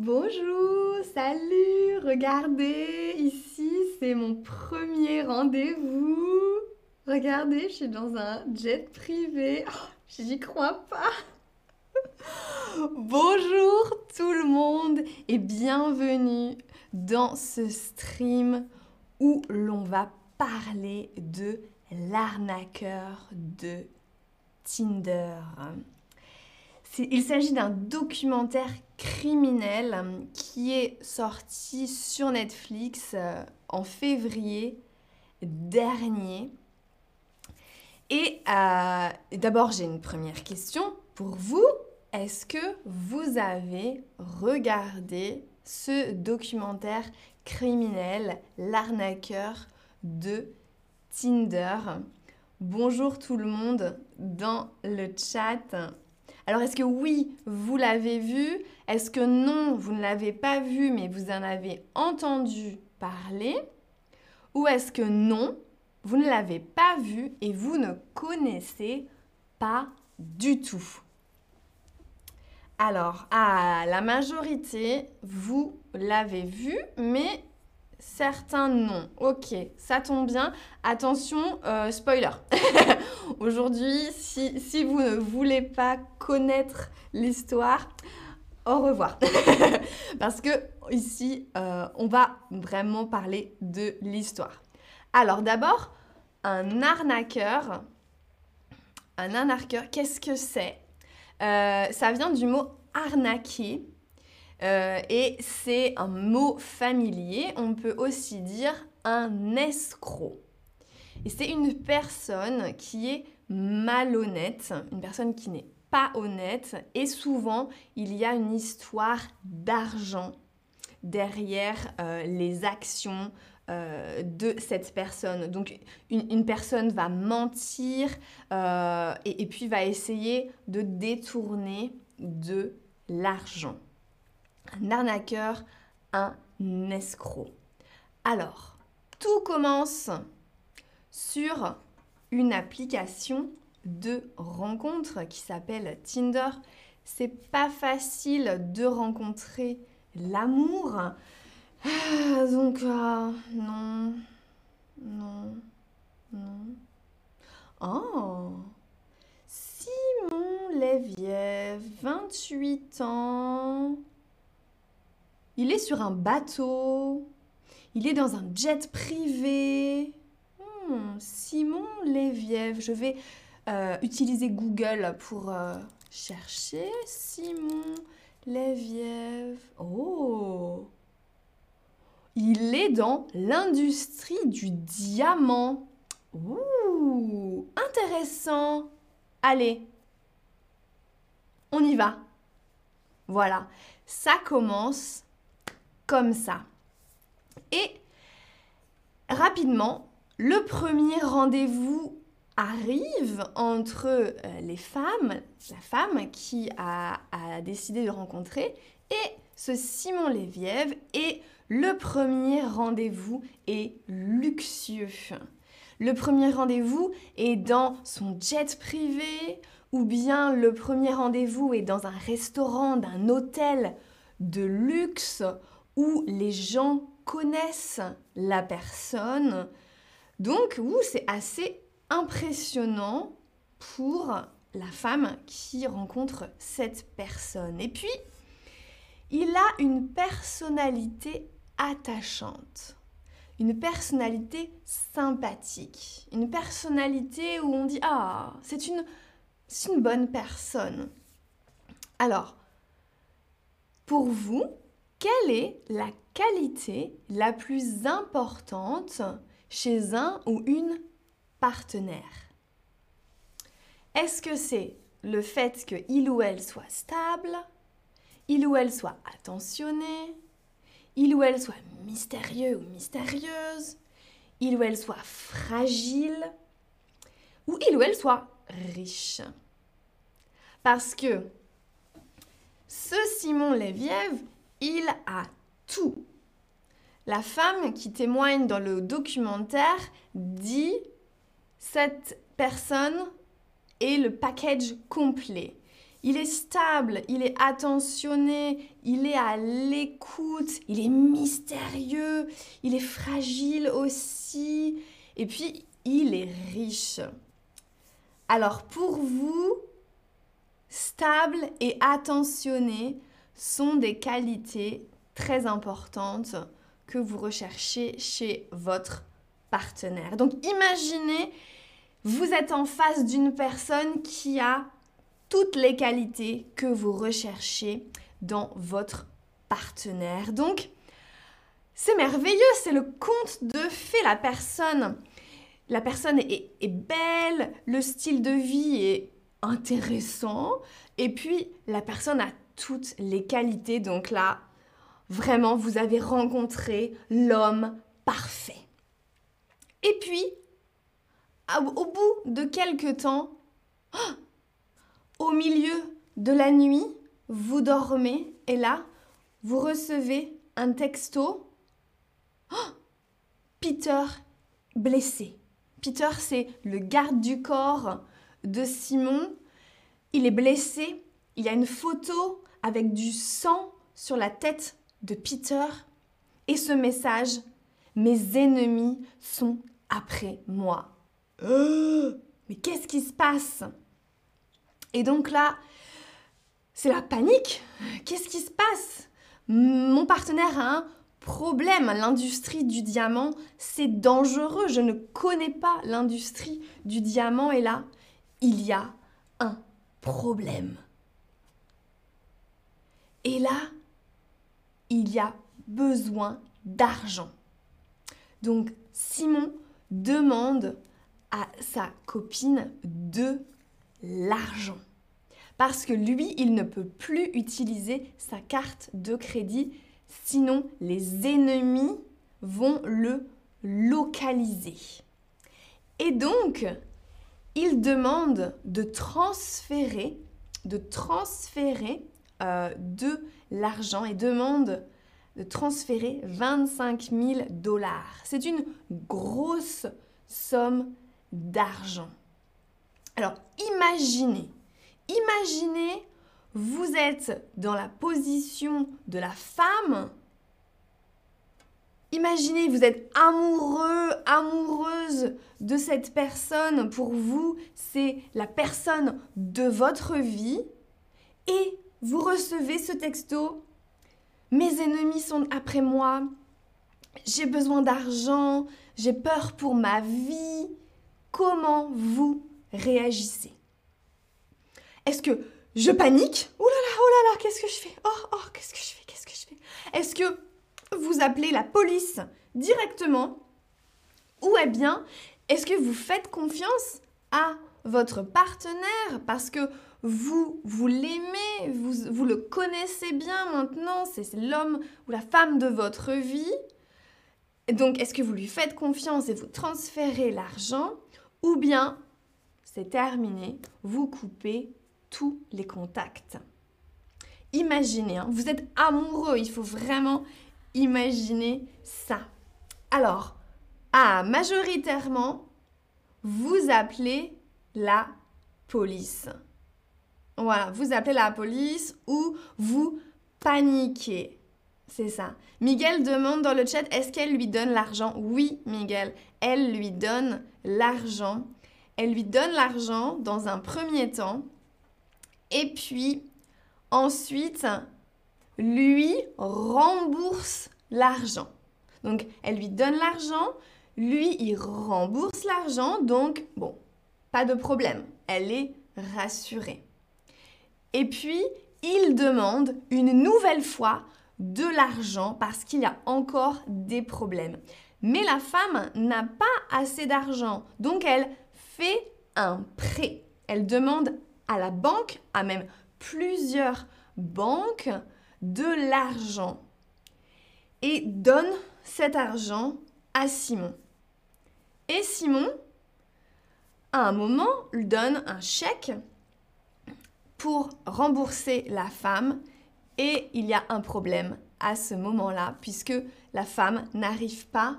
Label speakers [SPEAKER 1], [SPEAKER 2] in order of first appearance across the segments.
[SPEAKER 1] Bonjour, salut, regardez, ici c'est mon premier rendez-vous. Regardez, je suis dans un jet privé. Oh, J'y crois pas. Bonjour tout le monde et bienvenue dans ce stream où l'on va parler de l'arnaqueur de Tinder. Il s'agit d'un documentaire criminel qui est sorti sur Netflix euh, en février dernier. Et euh, d'abord, j'ai une première question pour vous. Est-ce que vous avez regardé ce documentaire criminel, l'arnaqueur de Tinder? Bonjour tout le monde dans le chat. Alors est-ce que oui, vous l'avez vu? Est-ce que non, vous ne l'avez pas vu mais vous en avez entendu parler? Ou est-ce que non, vous ne l'avez pas vu et vous ne connaissez pas du tout? Alors, à la majorité, vous l'avez vu, mais certains non. Ok, ça tombe bien. Attention, euh, spoiler. Aujourd'hui, si, vous ne voulez pas connaître l'histoire, au revoir. Parce que ici, euh, on va vraiment parler de l'histoire. Alors d'abord, un arnaqueur. Un arnaqueur, qu'est-ce que c'est? Euh, Ça vient du mot arnaquer. Euh, et c'est un mot familier. On peut aussi dire un escroc. Et c'est une personne qui est malhonnête, une personne qui n'est pas honnête. Et souvent, il y a une histoire d'argent derrière euh, les actions euh, de cette personne. Donc une, personne va mentir et, et puis va essayer de détourner de l'argent un arnaqueur, un escroc. Alors, tout commence sur une application de rencontre qui s'appelle Tinder. C'est pas facile de rencontrer l'amour. Ah, donc, euh, non, non, non. Oh, Simon Léviev, 28 ans. Il est sur un bateau. Il est dans un jet privé. Hmm, Simon Léviev. Je vais euh, utiliser Google pour euh, chercher Simon Léviev. Oh Il est dans l'industrie du diamant. Ouh Intéressant Allez, on y va. Voilà, ça commence comme ça. Et rapidement, le premier rendez-vous arrive entre euh, les femmes, la femme qui a, décidé de rencontrer, et ce Simon Léviev. Et le premier rendez-vous est luxueux. Le premier rendez-vous est dans son jet privé, ou bien le premier rendez-vous est dans un restaurant d'un hôtel de luxe, où les gens connaissent la personne. Donc, c'est assez impressionnant pour la femme qui rencontre cette personne. Et puis, il a une personnalité attachante, une personnalité sympathique, une personnalité où on dit Ah, c'est une, une bonne personne. Alors, pour vous, quelle est la qualité la plus importante chez un ou une partenaire? Est-ce que c'est le fait qu'il ou elle soit stable, il ou elle soit attentionné, il ou elle soit mystérieux ou mystérieuse, il ou elle soit fragile, ou il ou elle soit riche? Parce que ce Simon Léviev, il a tout. La femme qui témoigne dans le documentaire dit cette personne est le package complet. il est stable, il est attentionné, il est à l'écoute, il est mystérieux, il est fragile aussi, et puis il est riche. Alors pour vous, stable et attentionné sont des qualités très importantes que vous recherchez chez votre partenaire. Donc imaginez, vous êtes en face d'une personne qui a toutes les qualités que vous recherchez dans votre partenaire. Donc, c'est merveilleux, c'est le conte de fées. La personne, la personne est, est, belle, le style de vie est intéressant, et puis la personne a toutes les qualités. Donc là, vraiment, vous avez rencontré l'homme parfait. Et puis, au bout de quelques temps, au milieu de la nuit, vous dormez et là, vous recevez un texto. Peter blessé. Peter, c'est le garde du corps de Simon. Il est blessé. Il y a une photo avec du sang sur la tête de Peter. Et ce message, mes ennemis sont après moi. mais qu'est-ce qui se passe? Et donc là, c'est la panique. Qu'est-ce qui se passe? Mon partenaire a un problème. L'industrie du diamant, c'est dangereux. Je ne connais pas l'industrie du diamant et là, il y a un problème. Et là, il y a besoin d'argent. Donc Simon demande à sa copine de l'argent. Parce que lui, il ne peut plus utiliser sa carte de crédit, sinon les ennemis vont le localiser. Et donc, il demande de transférer, de transférer euh, de l'argent et demande de transférer 25 000 dollars. C'est une grosse somme d'argent. Alors imaginez, imaginez, vous êtes dans la position de la femme. Imaginez, vous êtes amoureux, amoureuse de cette personne. Pour vous, c'est la personne de votre vie. Et vous recevez ce texto. Mes ennemis sont après moi. J'ai besoin d'argent. J'ai peur pour ma vie. Comment vous réagissez? Est-ce que je panique? Oh là là, oh là là, qu'est-ce que je fais? Oh, oh, qu'est-ce que je fais? Qu'est-ce que je fais? Est-ce que vous appelez la police directement? Ou eh bien, est-ce que vous faites confiance à votre partenaire parce que vous, vous l'aimez, vous, vous le connaissez bien maintenant, c'est l'homme ou la femme de votre vie. Donc, est-ce que vous lui faites confiance et vous transférez l'argent ou bien c'est terminé, vous coupez tous les contacts? Imaginez, hein, vous êtes amoureux, il faut vraiment imaginer ça. Alors, ah, majoritairement, vous appelez la police. Voilà, vous appelez la police ou vous paniquez. C'est ça. Miguel demande dans le chat, est-ce qu'elle lui donne l'argent? Oui, Miguel, elle lui donne l'argent. Elle lui donne l'argent dans un premier temps. Et puis, ensuite, lui rembourse l'argent. Donc, elle lui donne l'argent, lui, il rembourse l'argent. Donc, bon, pas de problème. Elle est rassurée. Et puis, il demande une nouvelle fois de l'argent parce qu'il y a encore des problèmes. Mais la femme n'a pas assez d'argent, donc elle fait un prêt. Elle demande à la banque, à même plusieurs banques, de l'argent et donne cet argent à Simon. Et Simon, à un moment, donne un chèque pour rembourser la femme et il y a un problème à ce moment-là puisque la femme n'arrive pas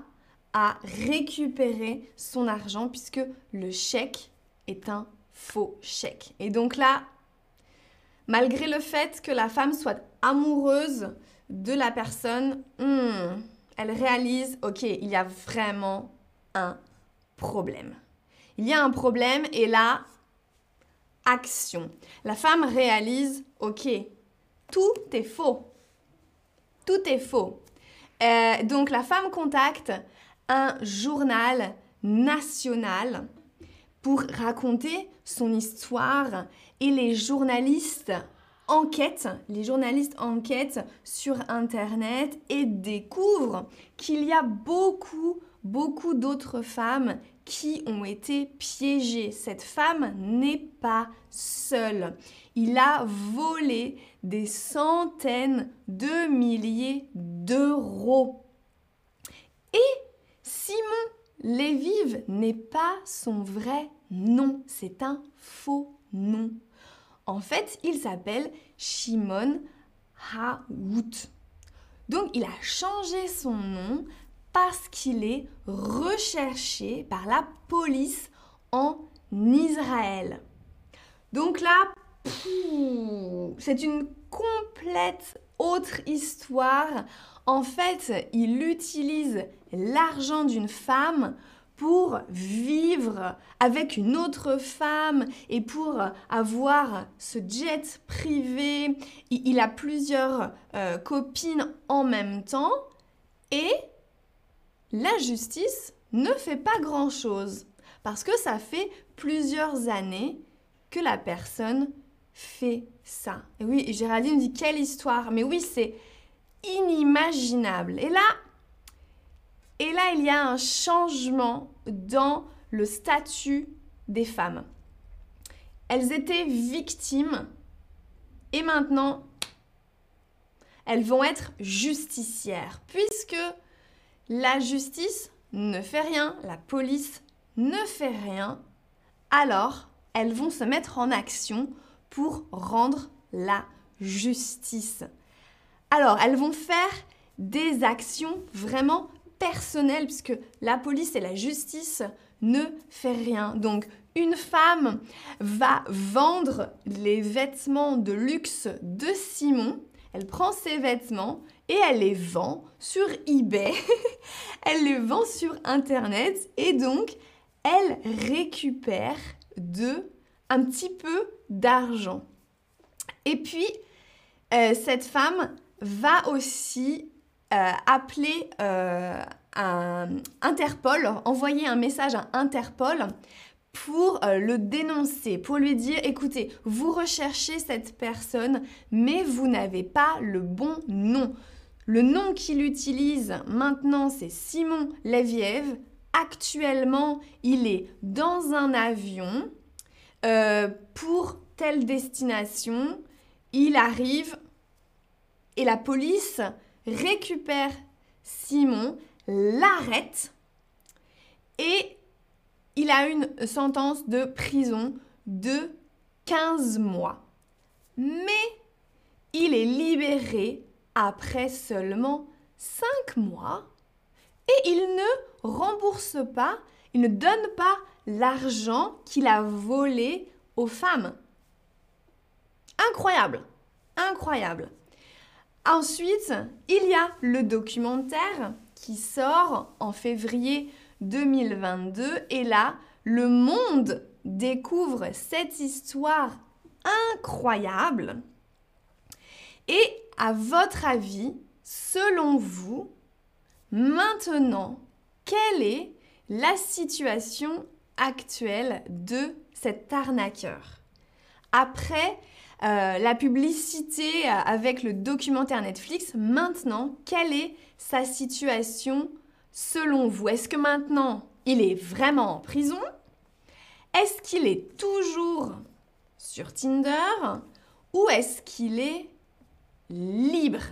[SPEAKER 1] à récupérer son argent puisque le chèque est un faux chèque. Et donc là, malgré le fait que la femme soit amoureuse de la personne, hmm, elle réalise, ok, il y a vraiment un problème. Il y a un problème et là, action. La femme réalise, ok, tout est faux. Tout est faux. Euh, donc la femme contacte un journal national pour raconter son histoire et les journalistes enquêtent, les journalistes enquêtent sur Internet et découvrent qu'il y a beaucoup, beaucoup d'autres femmes qui ont été piégées. Cette femme n'est pas seule. Il a volé des centaines de milliers d'euros. Et Simon Lévive n'est pas son vrai nom, c'est un faux nom. En fait, il s'appelle Shimon Haout. Donc, il a changé son nom parce qu'il est recherché par la police en Israël. Donc là, c'est une complète autre histoire. En fait, il utilise l'argent d'une femme pour vivre avec une autre femme et pour avoir ce jet privé. Il a plusieurs euh, copines en même temps et la justice ne fait pas grand-chose parce que ça fait plusieurs années que la personne fait ça. Et oui, Géraldine dit quelle histoire. Mais oui, c'est inimaginable. Et là, et là, il y a un changement dans le statut des femmes. Elles étaient victimes et maintenant, elles vont être justicières puisque la justice ne fait rien, la police ne fait rien, alors elles vont se mettre en action pour rendre la justice. Alors, elles vont faire des actions vraiment personnelles puisque la police et la justice ne font rien. Donc, une femme va vendre les vêtements de luxe de Simon. Elle prend ses vêtements et elle les vend sur eBay. elle les vend sur Internet et donc elle récupère de un petit peu d'argent. Et puis, euh, cette femme va aussi euh, appeler euh, un Interpol, envoyer un message à Interpol pour le dénoncer, pour lui dire, écoutez, vous recherchez cette personne, mais vous n'avez pas le bon nom. Le nom qu'il utilise maintenant, c'est Simon Leviev. Actuellement, il est dans un avion euh, pour telle destination, il arrive et la police récupère Simon, l'arrête et il a une sentence de prison de 15 mois. Mais il est libéré après seulement 5 mois et il ne rembourse pas, il ne donne pas l'argent qu'il a volé aux femmes. Incroyable, incroyable. Ensuite, il y a le documentaire qui sort en février 2022 et là, le monde découvre cette histoire incroyable. Et à votre avis, selon vous, maintenant, quelle est la situation actuelle de cet arnaqueur? Après euh, la publicité euh, avec le documentaire Netflix, maintenant, quelle est sa situation selon vous? Est-ce que maintenant, il est vraiment en prison? Est-ce qu'il est toujours sur Tinder? Ou est-ce qu'il est libre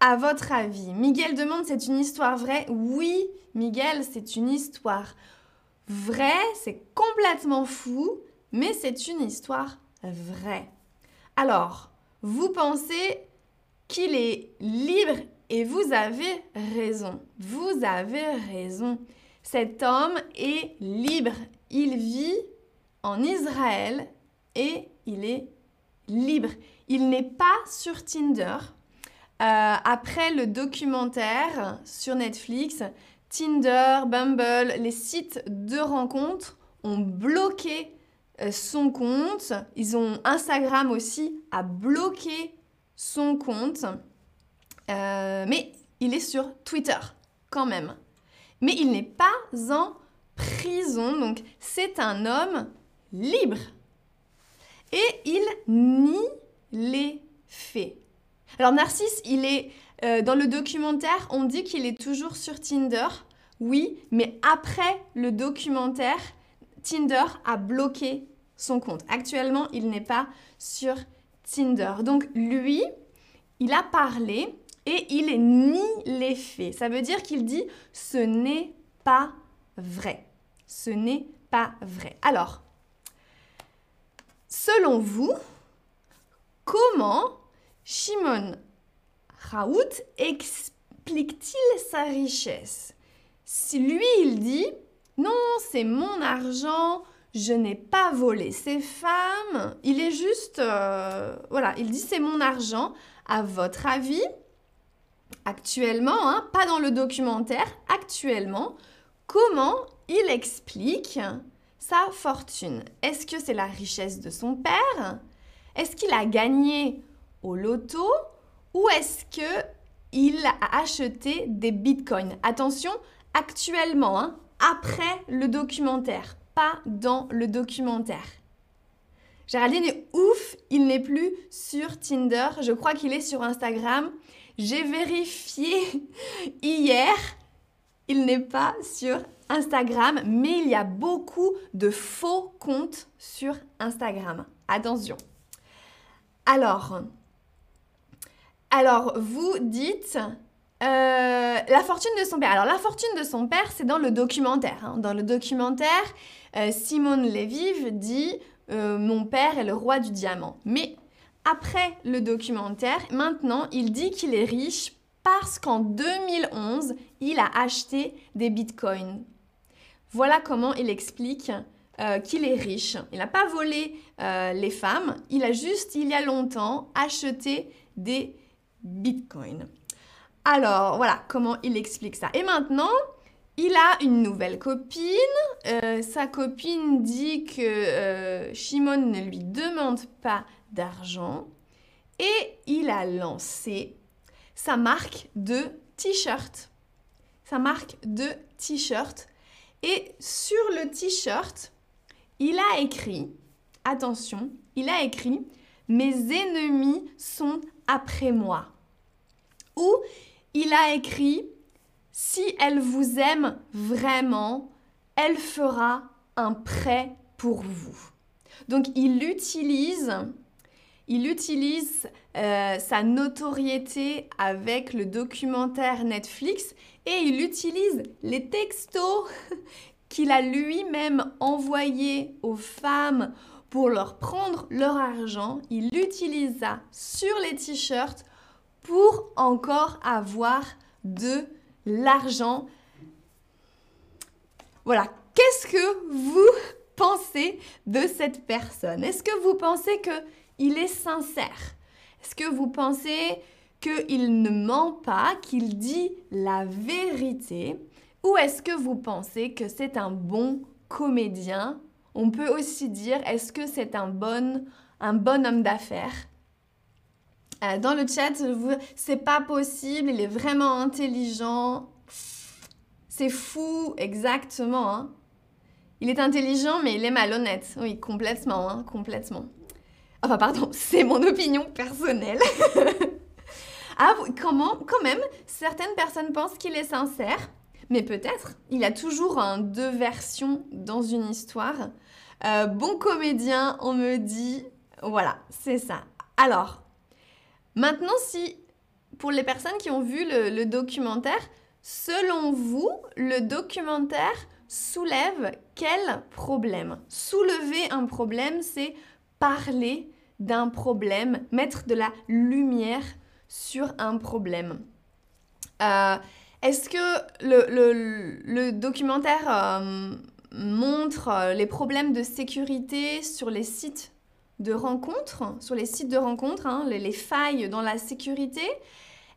[SPEAKER 1] à votre avis, Miguel demande c'est une histoire vraie? Oui, Miguel, c'est une histoire vrai, c'est complètement fou, mais c'est une histoire vraie. Alors, vous pensez qu'il est libre et vous avez raison. Vous avez raison. Cet homme est libre. Il vit en Israël et il est libre. Il n'est pas sur Tinder. Euh, après le documentaire sur Netflix, Tinder, Bumble, les sites de rencontres ont bloqué euh, son compte. Ils ont Instagram aussi a bloqué son compte. Euh, mais il est sur Twitter quand même. Mais il n'est pas en prison, donc c'est un homme libre. Et il nie les faits. Alors Narcisse, il est euh, dans le documentaire, on dit qu'il est toujours sur Tinder, oui, mais après le documentaire, Tinder a bloqué son compte. Actuellement, il n'est pas sur Tinder. Donc lui, il a parlé et il nie les faits. Ça veut dire qu'il dit ce n'est pas vrai. Ce n'est pas vrai. Alors, selon vous, comment Shimon Raoult explique-t-il sa richesse? Lui, il dit non, c'est mon argent, je n'ai pas volé ces femmes, il est juste, euh, voilà, il dit c'est mon argent. À votre avis, actuellement, hein, pas dans le documentaire, actuellement, comment il explique sa fortune? Est-ce que c'est la richesse de son père? Est-ce qu'il a gagné au loto ou est-ce que il a acheté des bitcoins? Attention, actuellement, hein, après le documentaire, pas dans le documentaire. Géraldine est ouf, il n'est plus sur Tinder, je crois qu'il est sur Instagram. J'ai vérifié hier, il n'est pas sur Instagram, mais il y a beaucoup de faux comptes sur Instagram. Attention. Alors, vous dites euh, la fortune de son père. Alors la fortune de son père, c'est dans le documentaire. Hein. Dans le documentaire, euh, Simone Lévive dit euh, Mon père est le roi du diamant. Mais après le documentaire, maintenant, il dit qu'il est riche parce qu'en 2011, il a acheté des bitcoins. Voilà comment il explique qu'il est riche. Il n'a pas volé les femmes, il a juste, il y a longtemps, acheté des bitcoins. Alors, voilà comment il explique ça. Et maintenant, il a une nouvelle copine. Euh, sa copine dit que euh, Shimon ne lui demande pas d'argent. Et il a lancé sa marque de t-shirt. Sa marque de t-shirt. Et sur le t-shirt, il a écrit, attention, il a écrit, mes ennemis sont après moi. Ou il a écrit Si elle vous aime vraiment, elle fera un prêt pour vous. Donc il utilise, il utilise euh, sa notoriété avec le documentaire Netflix et il utilise les textos qu'il a lui-même envoyés aux femmes pour leur prendre leur argent. Il utilise ça sur les t-shirts pour encore avoir de l'argent. Voilà, qu'est-ce que vous pensez de cette personne? Est-ce que vous pensez qu'il est sincère? Est-ce que vous pensez qu'il ne ment pas, qu'il dit la vérité? Ou est-ce que vous pensez que c'est un bon comédien? On peut aussi dire, est-ce que c'est un bon, un bon homme d'affaires? Euh, dans le chat, c'est pas possible, il est vraiment intelligent. C'est fou, exactement. Hein. Il est intelligent, mais il est malhonnête. Oui, complètement, hein, complètement. Enfin, pardon, c'est mon opinion personnelle. ah, comment, quand même, certaines personnes pensent qu'il est sincère, mais peut-être. Il a toujours deux versions dans une histoire. Euh, bon comédien, on me dit. Voilà, c'est ça. Alors, Maintenant, si pour les personnes qui ont vu le, documentaire, selon vous, le documentaire soulève quel problème? Soulever un problème, c'est parler d'un problème, mettre de la lumière sur un problème. Euh, est-ce que le, documentaire euh, montre les problèmes de sécurité sur les sites de rencontres, les de rencontres, hein, les, failles dans la sécurité?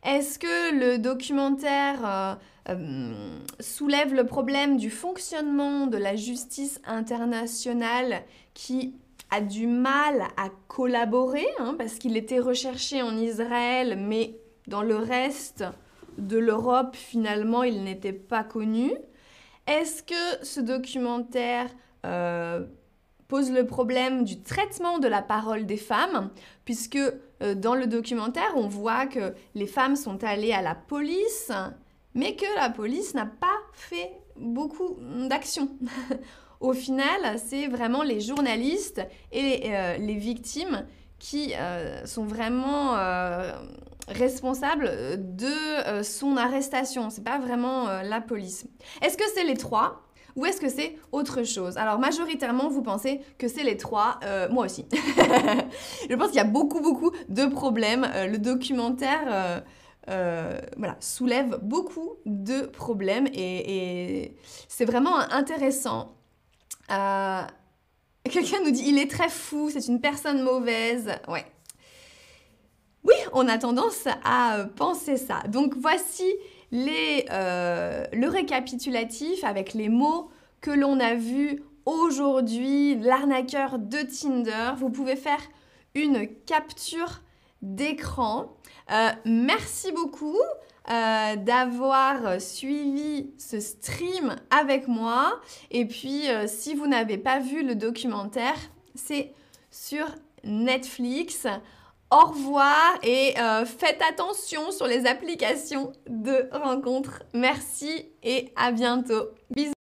[SPEAKER 1] Est-ce que le documentaire euh, euh, soulève le problème du fonctionnement de la justice internationale qui a du mal à collaborer, hein, parce qu'il était recherché en Israël, mais dans le reste de l'Europe, finalement, il n'était pas connu. Est-ce que ce documentaire euh, pose le problème du traitement de la parole des femmes, puisque euh, dans le documentaire, on voit que les femmes sont allées à la police, mais que la police n'a pas fait beaucoup d'actions. Au final, c'est vraiment les journalistes et les, euh, victimes qui sont vraiment responsable de son arrestation. C'est pas vraiment la police. Est-ce que c'est les trois ou est-ce que c'est autre chose? Alors majoritairement, vous pensez que c'est les trois, euh, moi aussi. je pense qu'il y a beaucoup, beaucoup de problèmes. Euh, le documentaire euh, voilà, soulève beaucoup de problèmes et, c'est vraiment intéressant. Quelqu'un nous dit, il est très fou, c'est une personne mauvaise. Ouais. On a tendance à penser ça. Donc voici euh, le récapitulatif avec les mots que l'on a vus aujourd'hui, l'arnaqueur de Tinder. Vous pouvez faire une capture d'écran. Euh, merci beaucoup euh, d'avoir suivi ce stream avec moi. Et puis, si vous n'avez pas vu le documentaire, c'est sur Netflix. Au revoir et euh, faites attention sur les applications de rencontres. Merci et à bientôt. Bisous.